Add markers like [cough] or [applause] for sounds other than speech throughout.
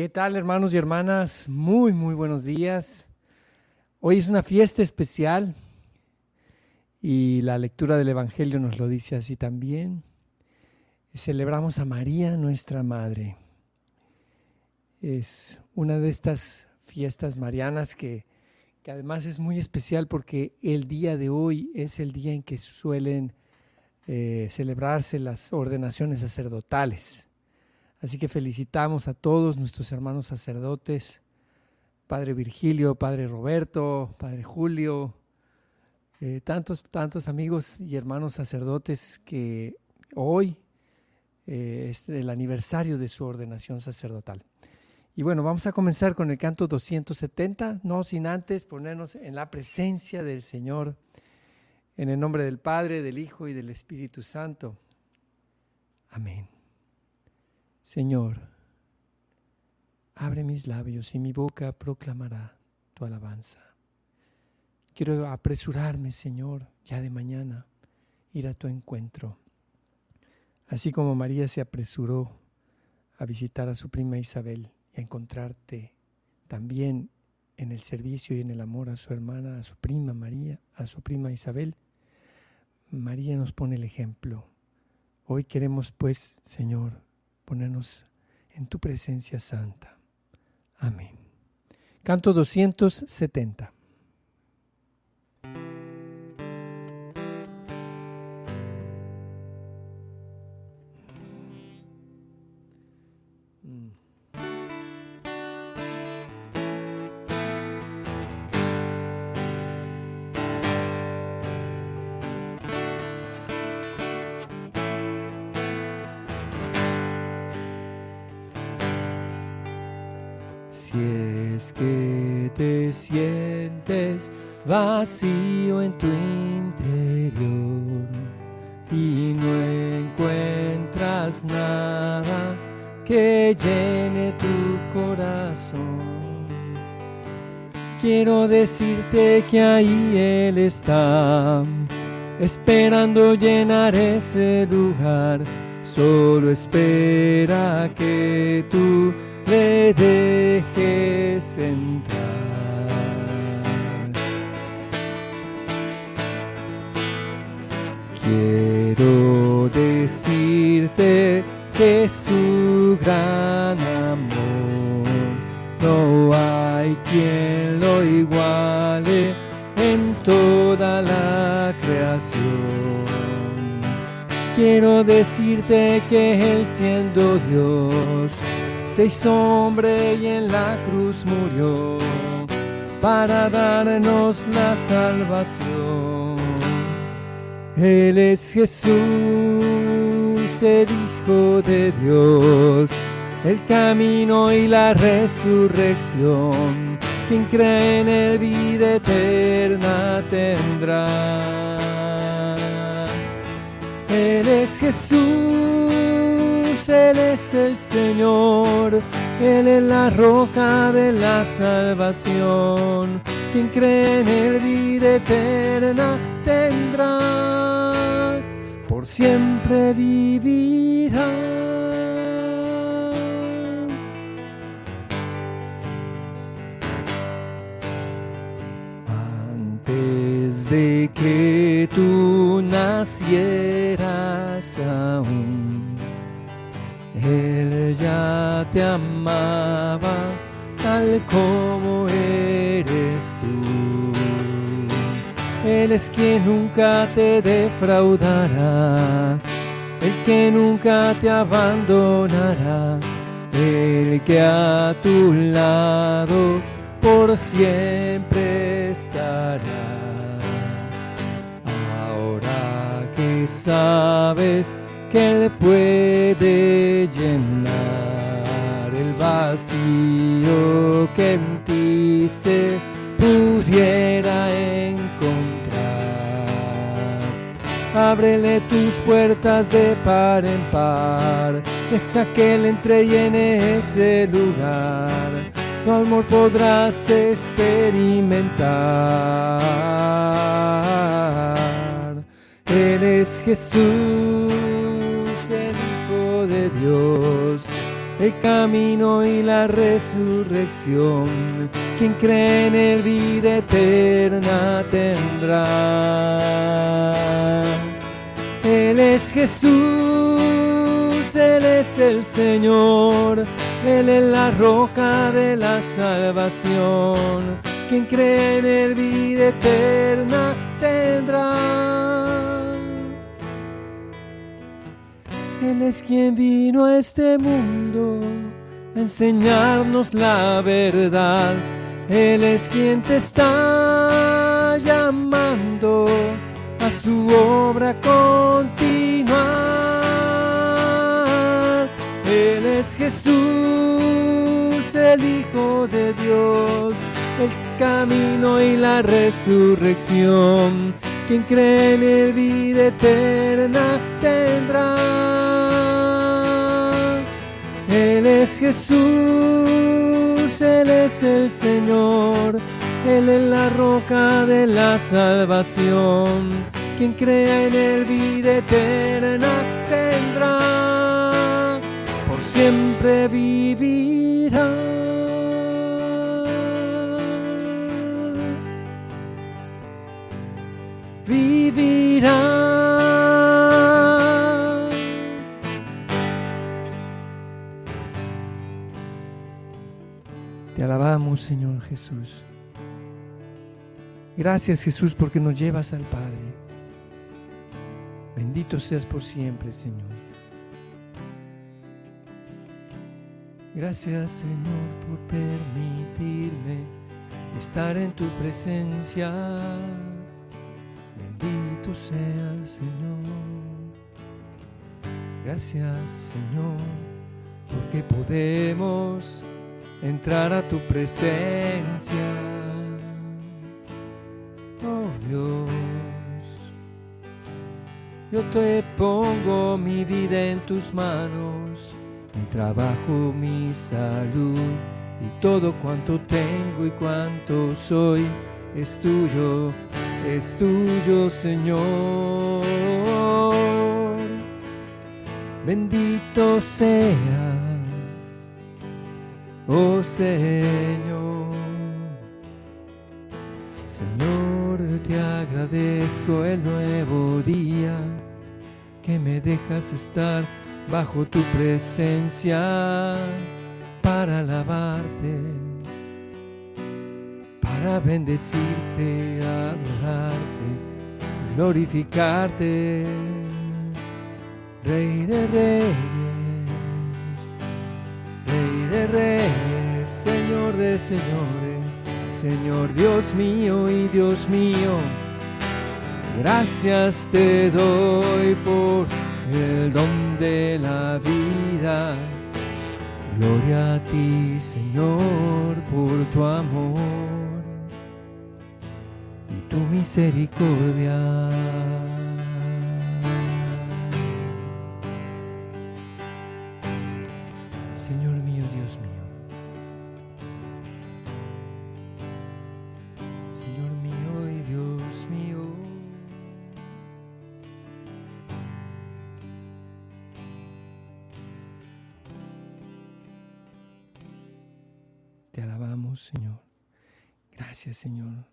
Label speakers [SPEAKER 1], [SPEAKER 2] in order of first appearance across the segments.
[SPEAKER 1] ¿Qué tal hermanos y hermanas? Muy, muy buenos días. Hoy es una fiesta especial y la lectura del Evangelio nos lo dice así también. Celebramos a María, nuestra Madre. Es una de estas fiestas marianas que, que además es muy especial porque el día de hoy es el día en que suelen eh, celebrarse las ordenaciones sacerdotales. Así que felicitamos a todos nuestros hermanos sacerdotes, Padre Virgilio, Padre Roberto, Padre Julio, eh, tantos, tantos amigos y hermanos sacerdotes que hoy eh, es el aniversario de su ordenación sacerdotal. Y bueno, vamos a comenzar con el canto 270, no sin antes ponernos en la presencia del Señor, en el nombre del Padre, del Hijo y del Espíritu Santo. Amén. Señor, abre mis labios y mi boca proclamará tu alabanza. Quiero apresurarme, Señor, ya de mañana, ir a tu encuentro. Así como María se apresuró a visitar a su prima Isabel y a encontrarte también en el servicio y en el amor a su hermana, a su prima María, a su prima Isabel, María nos pone el ejemplo. Hoy queremos pues, Señor, ponernos en tu presencia santa. Amén. Canto 270. Que te sientes vacío en tu interior y no encuentras nada que llene tu corazón, quiero decirte que ahí Él está, esperando llenar ese lugar. Solo espera que tú le dejes entrar. Quiero decirte que su gran amor no hay quien lo iguale en toda la creación. Quiero decirte que Él siendo Dios, se hizo hombre y en la cruz murió para darnos la salvación. Él es Jesús, el Hijo de Dios, el camino y la resurrección. Quien cree en él vida eterna tendrá. Él es Jesús él es el Señor, Él es la roca de la salvación. Quien cree en Él vida eterna tendrá, por siempre vivirá. Antes de que tú nacieras aún te amaba tal como eres tú. Él es quien nunca te defraudará, el que nunca te abandonará, el que a tu lado por siempre estará. Ahora que sabes que Él puede llenar vacío que en ti se pudiera encontrar. Ábrele tus puertas de par en par, deja que Él entre y en ese lugar. Tu amor podrás experimentar. Él es Jesús de Dios, el camino y la resurrección. Quien cree en el vida eterna tendrá. Él es Jesús, Él es el Señor, Él es la roca de la salvación. Quien cree en el vida eterna tendrá. Él es quien vino a este mundo a enseñarnos la verdad. Él es quien te está llamando a su obra continuar. Él es Jesús, el Hijo de Dios, el camino y la resurrección. Quien cree en el vida eterna tendrá. Él es Jesús, Él es el Señor, Él es la roca de la salvación. Quien crea en Él vida eterna tendrá, por siempre vivirá. Vivirá. Alabamos, Señor Jesús. Gracias, Jesús, porque nos llevas al Padre. Bendito seas por siempre, Señor. Gracias, Señor, por permitirme estar en tu presencia. Bendito seas, Señor. Gracias, Señor, porque podemos entrar a tu presencia. Oh Dios, yo te pongo mi vida en tus manos, mi trabajo, mi salud y todo cuanto tengo y cuanto soy es tuyo, es tuyo Señor. Bendito sea oh Señor. Señor, te agradezco el nuevo día que me dejas estar bajo tu presencia para alabarte, para bendecirte, adorarte, glorificarte, Rey de Reyes Señor señores, Señor Dios mío y Dios mío. Gracias te doy por el don de la vida. Gloria a ti, Señor, por tu amor y tu misericordia. Gracias, Señor,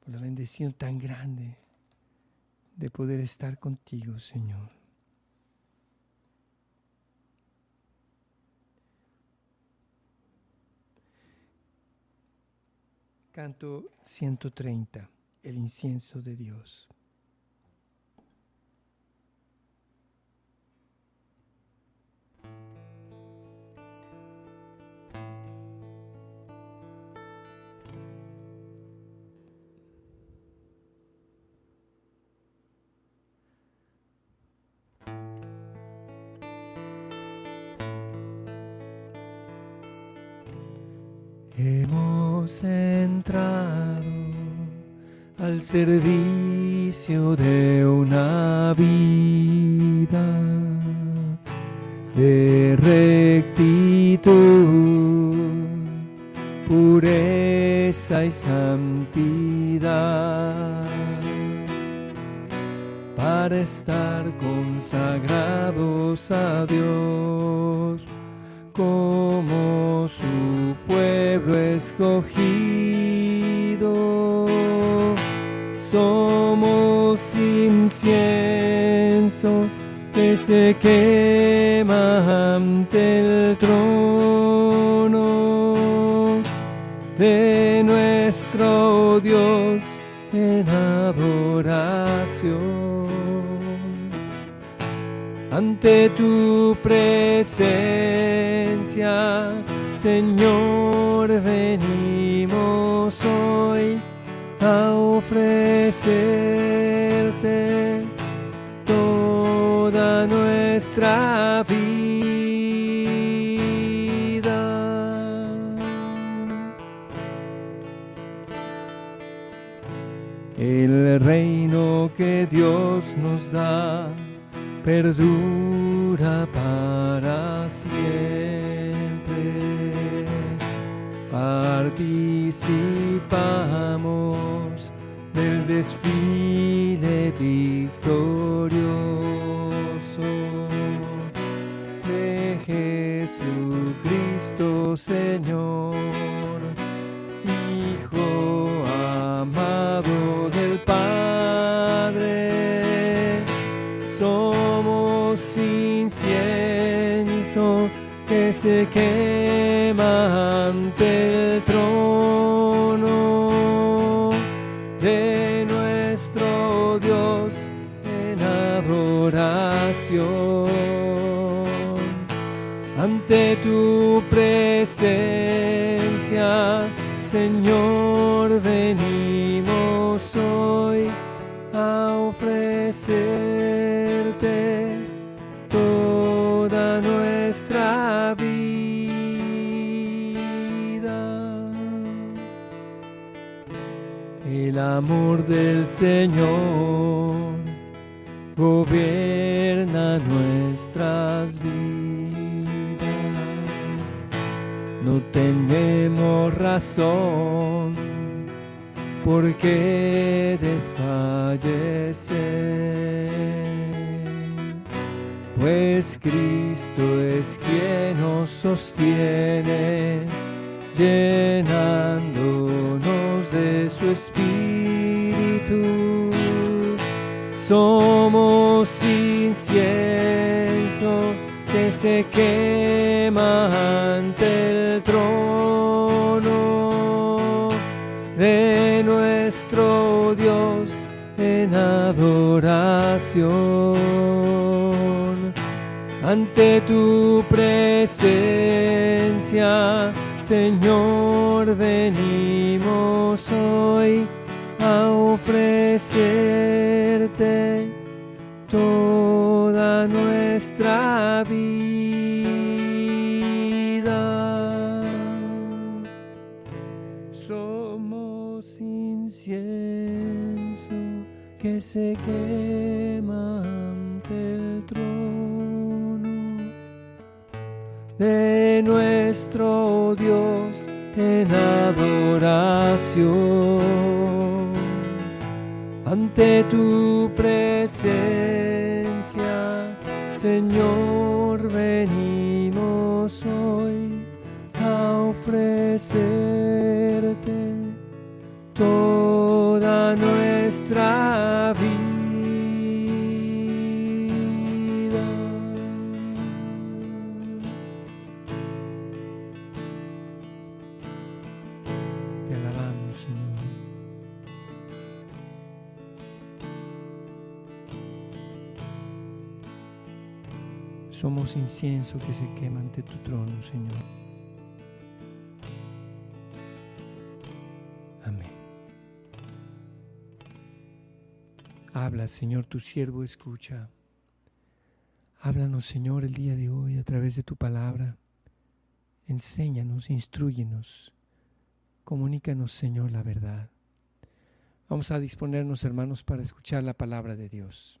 [SPEAKER 1] por la bendición tan grande de poder estar contigo, Señor. Canto 130, el incienso de Dios. Al servicio de una vida de rectitud, pureza y santidad para estar consagrados a Dios como su pueblo escogido. Somos incienso que se quema ante el trono de nuestro Dios en adoración. Ante tu presencia, Señor, venimos hoy a ofrecerte toda nuestra vida. El reino que Dios nos da perdura para siempre. Participamos desfile victorioso de Jesucristo Señor, Hijo amado del Padre. Somos incienso que se quema ante Ante tu presencia, Señor, venimos hoy a ofrecerte toda nuestra vida. El amor del Señor gobierna nuestras vidas. No tenemos razón por qué desfallecer pues Cristo es quien nos sostiene, llenándonos de su espíritu. Somos incienso que se quema ante el trono de nuestro Dios en adoración ante tu presencia, Señor, venimos hoy a ofrecerte toda nuestra vida. Se quema ante el trono de nuestro Dios en adoración. Ante tu presencia, Señor, venimos hoy a ofrecerte toda nuestra Incienso que se quema ante tu trono, Señor. Amén. Habla, Señor, tu siervo escucha. Háblanos, Señor, el día de hoy a través de tu palabra. Enséñanos, instruyenos. Comunícanos, Señor, la verdad. Vamos a disponernos, hermanos, para escuchar la palabra de Dios.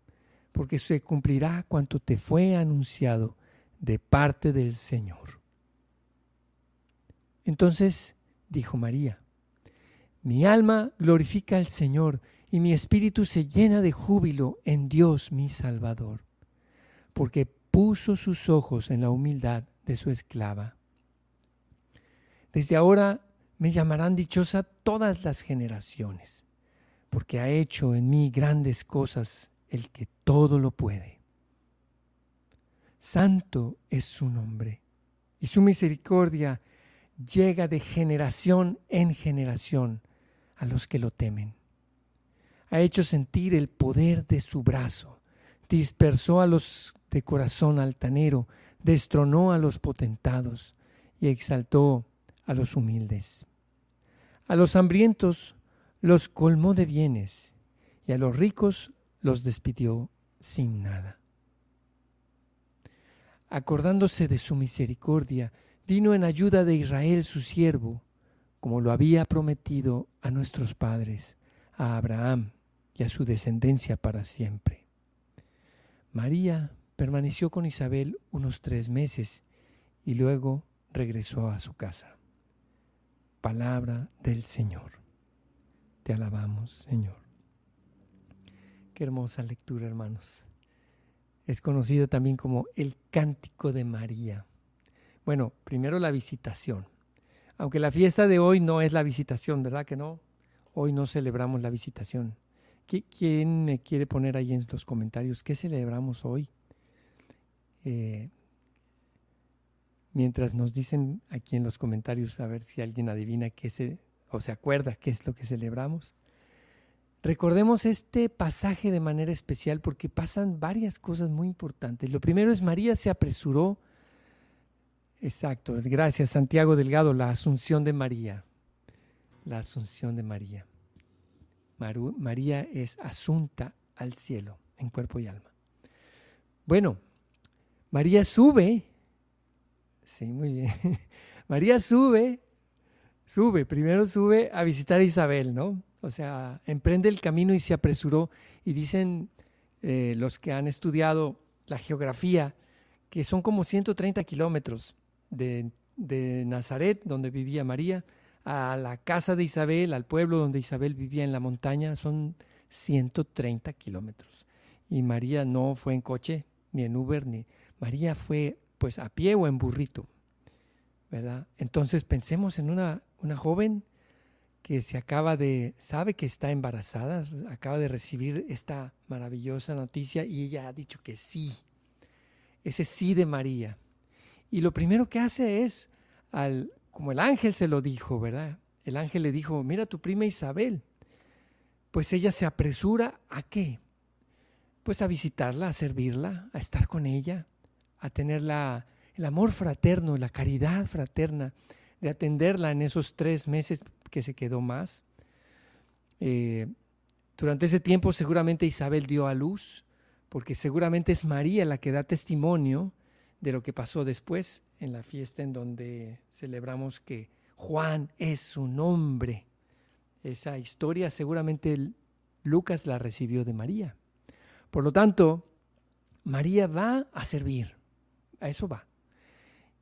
[SPEAKER 1] porque se cumplirá cuanto te fue anunciado de parte del Señor. Entonces dijo María, mi alma glorifica al Señor y mi espíritu se llena de júbilo en Dios mi Salvador, porque puso sus ojos en la humildad de su esclava. Desde ahora me llamarán dichosa todas las generaciones, porque ha hecho en mí grandes cosas el que todo lo puede. Santo es su nombre, y su misericordia llega de generación en generación a los que lo temen. Ha hecho sentir el poder de su brazo, dispersó a los de corazón altanero, destronó a los potentados y exaltó a los humildes. A los hambrientos los colmó de bienes y a los ricos los despidió sin nada. Acordándose de su misericordia, vino en ayuda de Israel su siervo, como lo había prometido a nuestros padres, a Abraham y a su descendencia para siempre. María permaneció con Isabel unos tres meses y luego regresó a su casa. Palabra del Señor. Te alabamos, Señor. Qué hermosa lectura, hermanos. Es conocida también como el Cántico de María. Bueno, primero la visitación. Aunque la fiesta de hoy no es la visitación, ¿verdad que no? Hoy no celebramos la visitación. ¿Quién me quiere poner ahí en los comentarios qué celebramos hoy? Eh, mientras nos dicen aquí en los comentarios a ver si alguien adivina qué se o se acuerda qué es lo que celebramos. Recordemos este pasaje de manera especial porque pasan varias cosas muy importantes. Lo primero es María se apresuró Exacto, gracias Santiago Delgado, la asunción de María. La asunción de María. María es asunta al cielo en cuerpo y alma. Bueno, María sube, sí, muy bien. [laughs] María sube, sube, primero sube a visitar a Isabel, ¿no? O sea, emprende el camino y se apresuró. Y dicen eh, los que han estudiado la geografía que son como 130 kilómetros de, Nazaret, donde vivía María, a la casa de Isabel, al pueblo donde Isabel vivía en la montaña, son 130 kilómetros. Y María no fue en coche, ni en Uber, ni... María fue pues a pie o en burrito, ¿verdad? Entonces pensemos en una, una joven que se acaba de, sabe que está embarazada, acaba de recibir esta maravillosa noticia y ella ha dicho que sí, ese sí de María. Y lo primero que hace es, al, como el ángel se lo dijo, ¿verdad? El ángel le dijo, mira tu prima Isabel. Pues ella se apresura a qué? Pues a visitarla, a servirla, a estar con ella, a tener la, el amor fraterno, la caridad fraterna, de atenderla en esos tres meses que se quedó más. Eh, durante ese tiempo seguramente Isabel dio a luz, porque seguramente es María la que da testimonio de lo que pasó después en la fiesta en donde celebramos que Juan es su nombre. Esa historia seguramente Lucas la recibió de María. Por lo tanto, María va a servir, a eso va.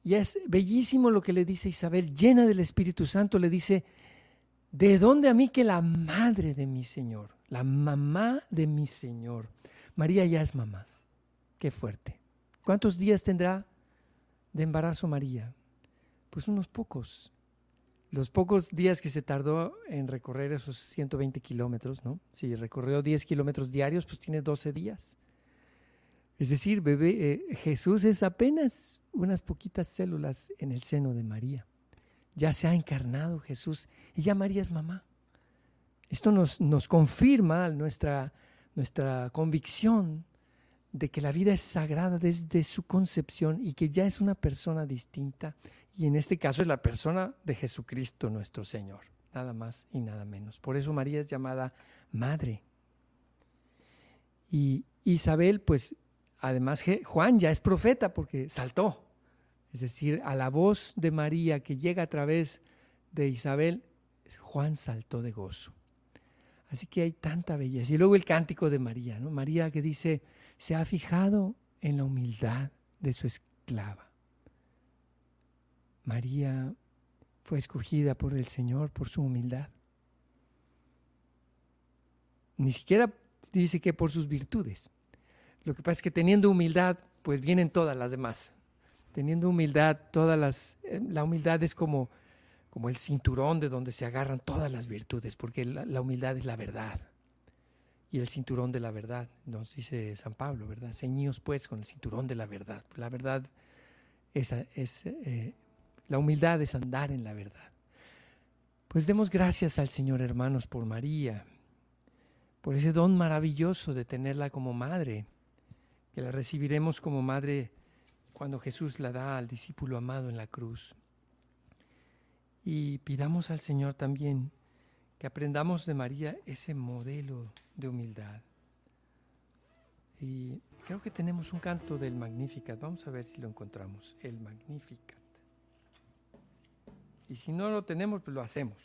[SPEAKER 1] Y es bellísimo lo que le dice Isabel, llena del Espíritu Santo, le dice, ¿de dónde a mí que la madre de mi Señor, la mamá de mi Señor? María ya es mamá. Qué fuerte. ¿Cuántos días tendrá de embarazo María? Pues unos pocos. Los pocos días que se tardó en recorrer esos 120 kilómetros, ¿no? Si recorrió 10 kilómetros diarios, pues tiene 12 días. Es decir, bebé, eh, Jesús es apenas unas poquitas células en el seno de María. Ya se ha encarnado Jesús y ya María es mamá. Esto nos, nos confirma nuestra, nuestra convicción de que la vida es sagrada desde su concepción y que ya es una persona distinta. Y en este caso es la persona de Jesucristo nuestro Señor, nada más y nada menos. Por eso María es llamada madre. Y Isabel, pues además Juan ya es profeta porque saltó. Es decir, a la voz de María que llega a través de Isabel, Juan saltó de gozo. Así que hay tanta belleza. Y luego el cántico de María, ¿no? María que dice, se ha fijado en la humildad de su esclava. María fue escogida por el Señor por su humildad. Ni siquiera dice que por sus virtudes. Lo que pasa es que teniendo humildad, pues vienen todas las demás. Teniendo humildad, todas las eh, la humildad es como como el cinturón de donde se agarran todas las virtudes, porque la humildad es la verdad y el cinturón de la verdad, nos dice San Pablo, ¿verdad? Ceñíos pues con el cinturón de la verdad. La verdad es, es eh, la humildad es andar en la verdad. Pues demos gracias al Señor, hermanos, por María, por ese don maravilloso de tenerla como madre, que la recibiremos como madre cuando Jesús la da al discípulo amado en la cruz. Y pidamos al Señor también que aprendamos de María ese modelo de humildad. Y creo que tenemos un canto del Magnificat. Vamos a ver si lo encontramos. El Magnificat. Y si no lo tenemos, pues lo hacemos.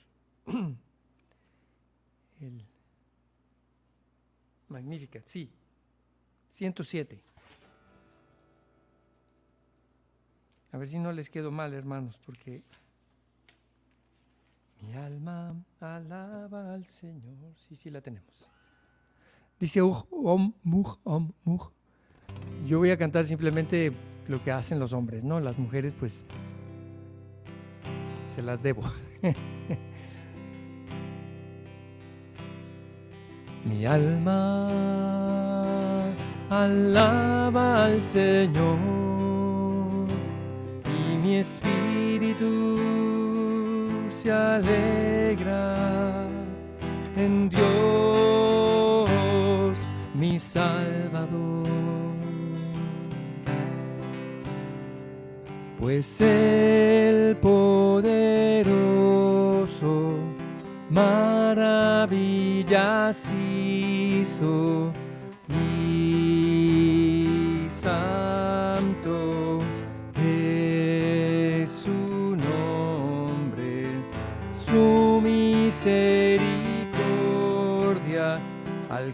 [SPEAKER 1] [clears throat] El Magnificat, sí. 107. A ver si no les quedo mal, hermanos, porque mi alma alaba al Señor. Sí, sí la tenemos. Dice om, muj, om, muj. Yo voy a cantar simplemente lo que hacen los hombres, ¿no? Las mujeres, pues, se las debo. [laughs] Mi alma alaba al Señor espíritu se alegra en Dios, mi Salvador. Pues el poderoso maravillas hizo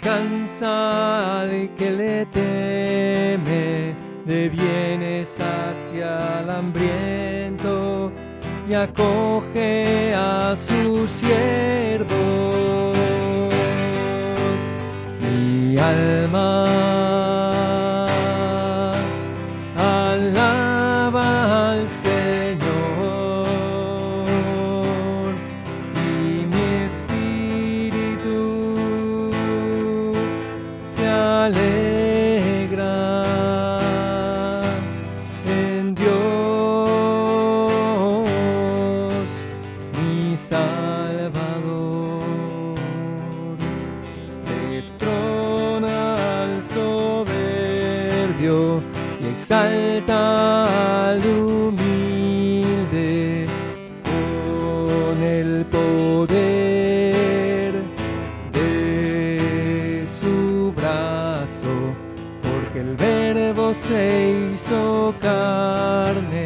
[SPEAKER 1] alcanza al que le teme, de bienes hacia el hambriento y acoge a sus siervos. Mi alma exalta al humilde con el poder de su brazo, porque el verbo se hizo carne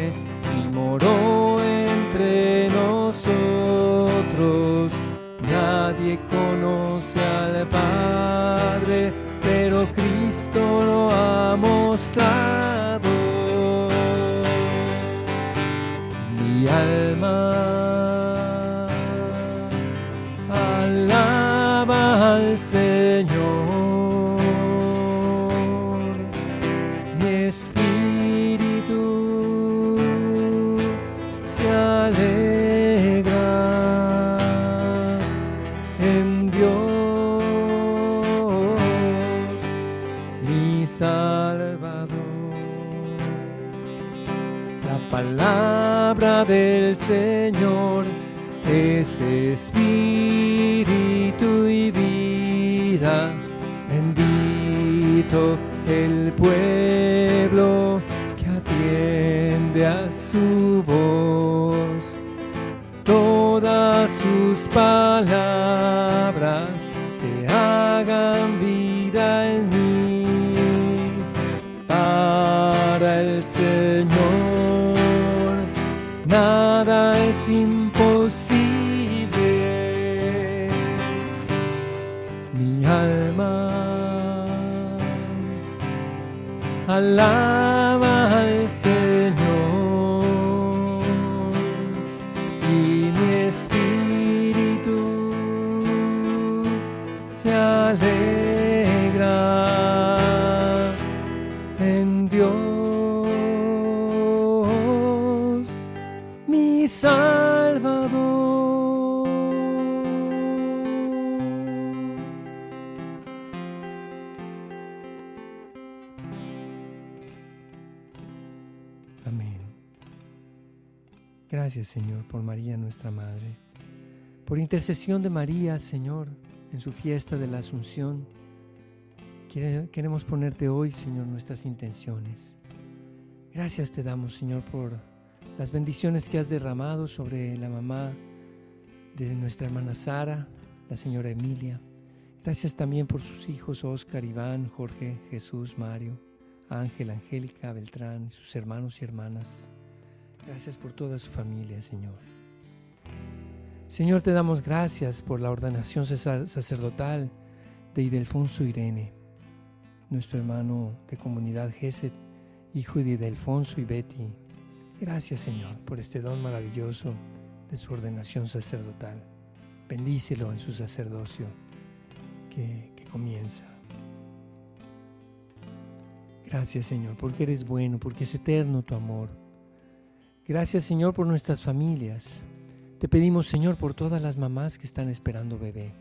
[SPEAKER 1] palabra del Señor es espíritu y vida. Bendito el pueblo que atiende a su voz. Todas sus palabras se nada Salvador. Amén. Gracias Señor por María nuestra Madre. Por intercesión de María, Señor, en su fiesta de la Asunción, queremos ponerte hoy, Señor, nuestras intenciones. Gracias te damos, Señor, por las bendiciones que has derramado sobre la mamá de nuestra hermana Sara, la señora Emilia. Gracias también por sus hijos Oscar, Iván, Jorge, Jesús, Mario, Ángel, Angélica, Beltrán, sus hermanos y hermanas. Gracias por toda su familia, Señor. Señor, te damos gracias por la ordenación sacer- sacerdotal de Idelfonso Irene, nuestro hermano de comunidad Geset, hijo de Idelfonso y Betty. Gracias, Señor, por este don maravilloso de su ordenación sacerdotal. Bendícelo en su sacerdocio que, comienza. Gracias, Señor, porque eres bueno, porque es eterno tu amor. Gracias, Señor, por nuestras familias. Te pedimos, Señor, por todas las mamás que están esperando bebé.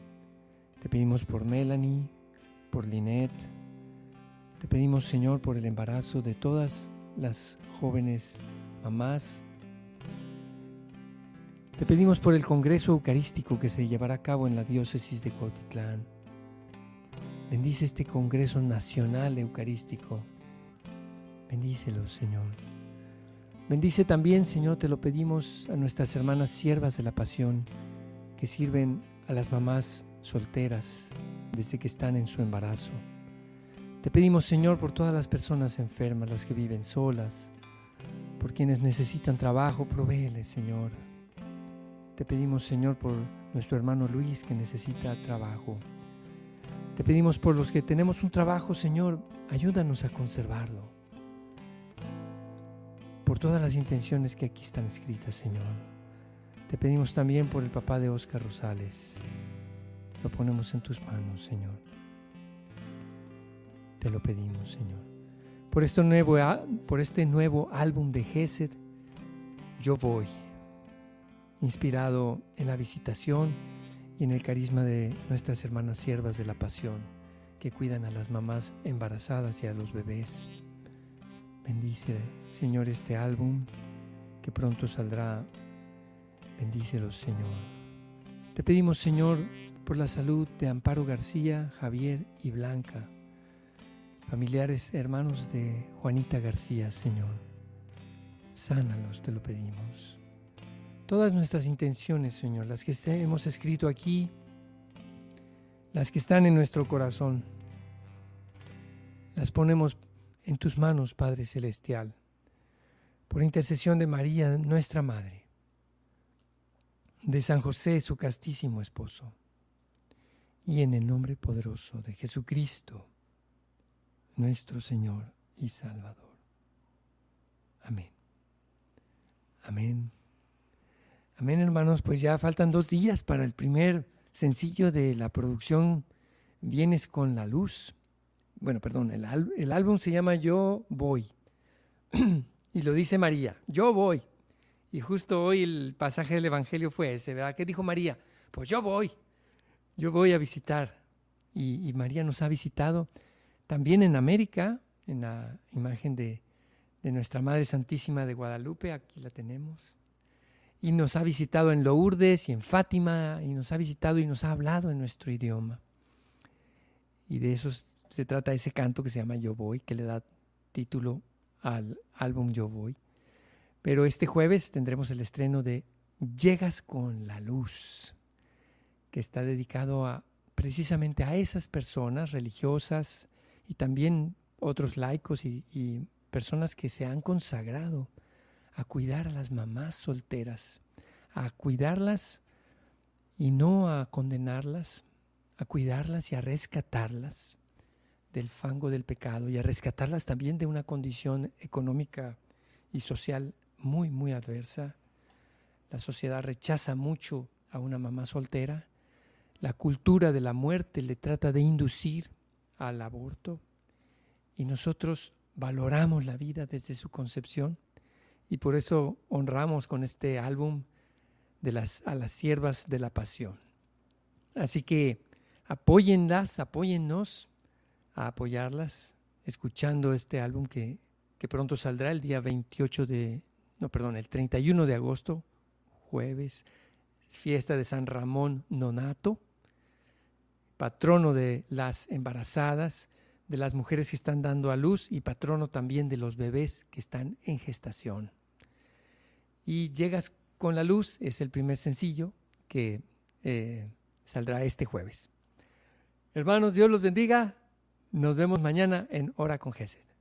[SPEAKER 1] Te pedimos por Melanie, por Lynette. Te pedimos, Señor, por el embarazo de todas las jóvenes mamás. Te pedimos por el Congreso Eucarístico que se llevará a cabo en la diócesis de Cuautitlán. Bendice este Congreso Nacional Eucarístico. Bendícelo, Señor. Bendice también, Señor, te lo pedimos a nuestras hermanas siervas de la pasión que sirven a las mamás solteras desde que están en su embarazo. Te pedimos, Señor, por todas las personas enfermas, las que viven solas, por quienes necesitan trabajo, provéeles, Señor. Te pedimos, Señor, por nuestro hermano Luis que necesita trabajo. Te pedimos por los que tenemos un trabajo, Señor, ayúdanos a conservarlo. Por todas las intenciones que aquí están escritas, Señor. Te pedimos también por el papá de Oscar Rosales. Lo ponemos en tus manos, Señor. Te lo pedimos, Señor. Por este nuevo, por este nuevo álbum de Gesed, Yo Voy, inspirado en la visitación y en el carisma de nuestras hermanas siervas de la pasión, que cuidan a las mamás embarazadas y a los bebés. Bendice, Señor, este álbum que pronto saldrá. Bendícelos, Señor. Te pedimos, Señor, por la salud de Amparo García, Javier y Blanca, familiares, hermanos de Juanita García, Señor. Sánalos, te lo pedimos. Todas nuestras intenciones, Señor, las que este- hemos escrito aquí, las que están en nuestro corazón, las ponemos en tus manos, Padre Celestial, por intercesión de María, nuestra Madre, de San José, su castísimo esposo, y en el nombre poderoso de Jesucristo, nuestro Señor y Salvador. Amén. Amén. Amén, hermanos. Pues ya faltan dos días para el primer sencillo de la producción Vienes con la luz. Bueno, perdón, el, álbum se llama Yo Voy. [clears throat] y lo dice María, yo voy. Y justo hoy el pasaje del Evangelio fue ese, ¿verdad? ¿Qué dijo María? Pues yo voy. Yo voy a visitar. Y María nos ha visitado también en América, en la imagen de, nuestra Madre Santísima de Guadalupe, aquí la tenemos. Y nos ha visitado en Lourdes y en Fátima, y nos ha visitado y nos ha hablado en nuestro idioma. Y de eso se trata ese canto que se llama Yo Voy, que le da título al álbum Yo Voy. Pero este jueves tendremos el estreno de Llegas con la Luz, que está dedicado a precisamente a esas personas religiosas y también otros laicos y, y personas que se han consagrado a cuidar a las mamás solteras, a cuidarlas y no a condenarlas, a cuidarlas y a rescatarlas del fango del pecado y a rescatarlas también de una condición económica y social muy, muy adversa. La sociedad rechaza mucho a una mamá soltera. La cultura de la muerte le trata de inducir al aborto. Y nosotros valoramos la vida desde su concepción y por eso honramos con este álbum de las, a las siervas de la pasión. Así que apóyenlas, apóyennos a apoyarlas, escuchando este álbum que, que pronto saldrá el día 28 de, no, perdón, el 31 de agosto, jueves, fiesta de San Ramón Nonato, patrono de las embarazadas, de las mujeres que están dando a luz y patrono también de los bebés que están en gestación. Y Llegas con la luz es el primer sencillo que eh, saldrá este jueves. Hermanos, Dios los bendiga. Nos vemos mañana en Hora con Gesed.